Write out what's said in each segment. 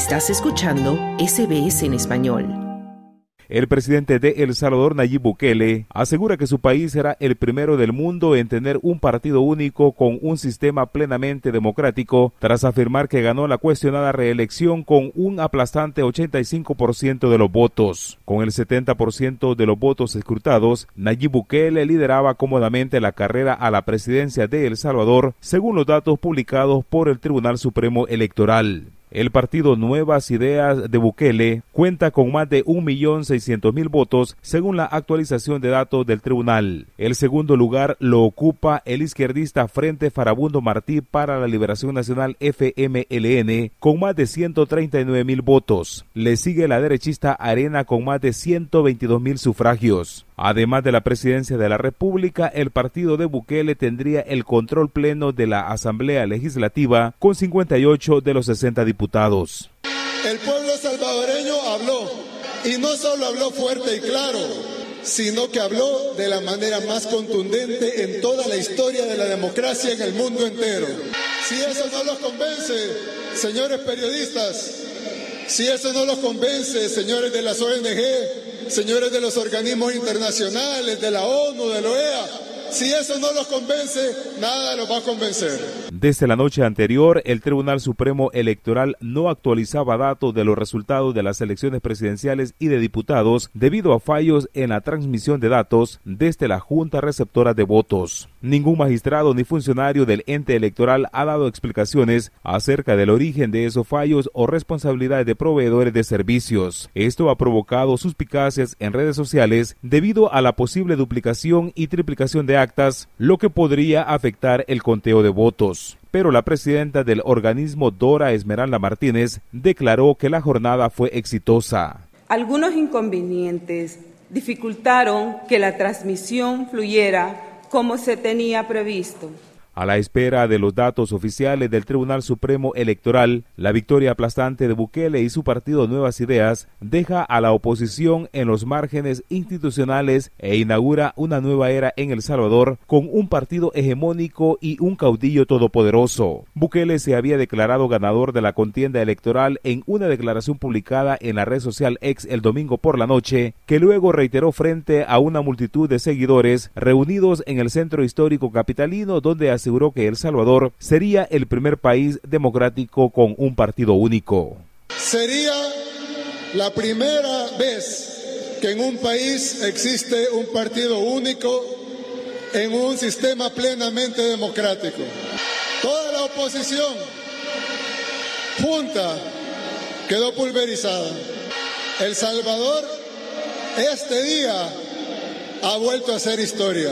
Estás escuchando SBS en español. El presidente de El Salvador, Nayib Bukele, asegura que su país será el primero del mundo en tener un partido único con un sistema plenamente democrático, tras afirmar que ganó la cuestionada reelección con un aplastante 85% de los votos. Con el 70% de los votos escrutados, Nayib Bukele lideraba cómodamente la carrera a la presidencia de El Salvador, según los datos publicados por el Tribunal Supremo Electoral. El partido Nuevas Ideas de Bukele cuenta con más de 1.600.000 votos según la actualización de datos del tribunal. El segundo lugar lo ocupa el izquierdista Frente Farabundo Martí para la Liberación Nacional FMLN con más de 139.000 votos. Le sigue la derechista Arena con más de 122.000 sufragios. Además de la presidencia de la República, el partido de Bukele tendría el control pleno de la Asamblea Legislativa con 58 de los 60 diputados. El pueblo salvadoreño habló y no solo habló fuerte y claro, sino que habló de la manera más contundente en toda la historia de la democracia en el mundo entero. Si eso no los convence, señores periodistas, si eso no los convence, señores de las ONG, señores de los organismos internacionales, de la ONU, de la OEA, si eso no los convence, nada los va a convencer. Desde la noche anterior, el Tribunal Supremo Electoral no actualizaba datos de los resultados de las elecciones presidenciales y de diputados debido a fallos en la transmisión de datos desde la Junta Receptora de Votos. Ningún magistrado ni funcionario del ente electoral ha dado explicaciones acerca del origen de esos fallos o responsabilidades de proveedores de servicios. Esto ha provocado suspicacias en redes sociales debido a la posible duplicación y triplicación de actas, lo que podría afectar el conteo de votos pero la presidenta del organismo Dora Esmeralda Martínez declaró que la jornada fue exitosa. Algunos inconvenientes dificultaron que la transmisión fluyera como se tenía previsto. A la espera de los datos oficiales del Tribunal Supremo Electoral, la victoria aplastante de Bukele y su partido Nuevas Ideas deja a la oposición en los márgenes institucionales e inaugura una nueva era en El Salvador con un partido hegemónico y un caudillo todopoderoso. Bukele se había declarado ganador de la contienda electoral en una declaración publicada en la red social ex el domingo por la noche, que luego reiteró frente a una multitud de seguidores reunidos en el centro histórico capitalino donde aseguró que El Salvador sería el primer país democrático con un partido único. Sería la primera vez que en un país existe un partido único en un sistema plenamente democrático. Toda la oposición junta quedó pulverizada. El Salvador este día ha vuelto a ser historia.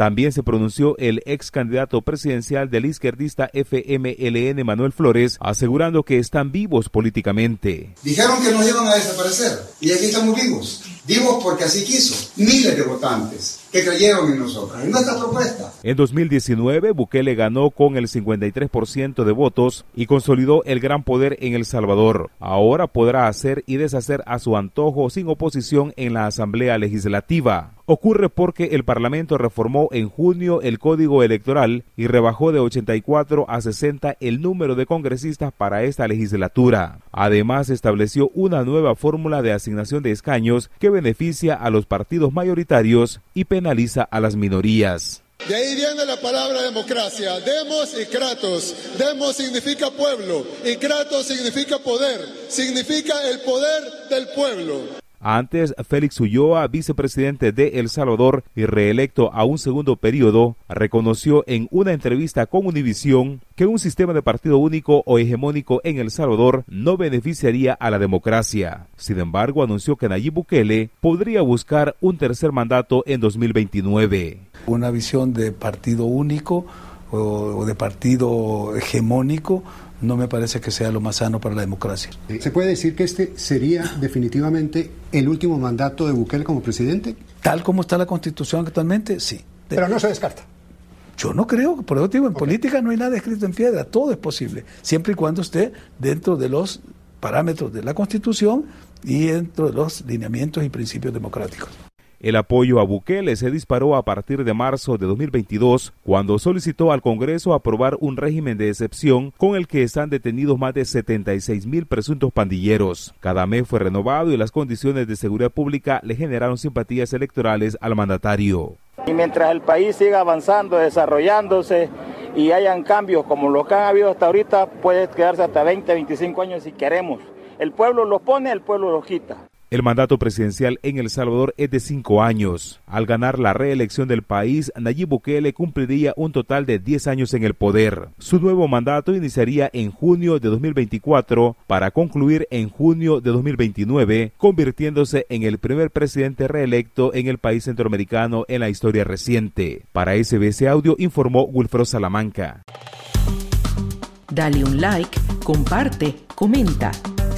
También se pronunció el ex candidato presidencial del izquierdista FMLN Manuel Flores, asegurando que están vivos políticamente. Dijeron que nos iban a desaparecer y aquí estamos vivos. Vivos porque así quiso. Miles de votantes que creyeron en nosotros, en nuestra propuesta. En 2019, Bukele ganó con el 53% de votos y consolidó el gran poder en El Salvador. Ahora podrá hacer y deshacer a su antojo sin oposición en la Asamblea Legislativa. Ocurre porque el Parlamento reformó en junio el Código Electoral y rebajó de 84 a 60 el número de congresistas para esta legislatura. Además, estableció una nueva fórmula de asignación de escaños que beneficia a los partidos mayoritarios y penaliza a las minorías. De ahí viene la palabra democracia. Demos y Kratos. Demos significa pueblo y Kratos significa poder. Significa el poder del pueblo. Antes, Félix Ulloa, vicepresidente de El Salvador y reelecto a un segundo periodo, reconoció en una entrevista con Univisión que un sistema de partido único o hegemónico en El Salvador no beneficiaría a la democracia. Sin embargo, anunció que Nayib Bukele podría buscar un tercer mandato en 2029. Una visión de partido único o de partido hegemónico no me parece que sea lo más sano para la democracia. ¿Se puede decir que este sería definitivamente el último mandato de Bukele como presidente? Tal como está la constitución actualmente, sí. Pero no se descarta. Yo no creo, por eso digo, en política no hay nada escrito en piedra, todo es posible, siempre y cuando esté dentro de los parámetros de la constitución y dentro de los lineamientos y principios democráticos. El apoyo a Bukele se disparó a partir de marzo de 2022, cuando solicitó al Congreso aprobar un régimen de excepción con el que están detenidos más de 76 mil presuntos pandilleros. Cada mes fue renovado y las condiciones de seguridad pública le generaron simpatías electorales al mandatario. Y mientras el país siga avanzando, desarrollándose y hayan cambios como los que han habido hasta ahorita, puede quedarse hasta 20, 25 años si queremos. El pueblo lo pone, el pueblo lo quita. El mandato presidencial en El Salvador es de cinco años. Al ganar la reelección del país, Nayib Bukele cumpliría un total de 10 años en el poder. Su nuevo mandato iniciaría en junio de 2024 para concluir en junio de 2029, convirtiéndose en el primer presidente reelecto en el país centroamericano en la historia reciente. Para SBS Audio informó Wilfredo Salamanca. Dale un like, comparte, comenta.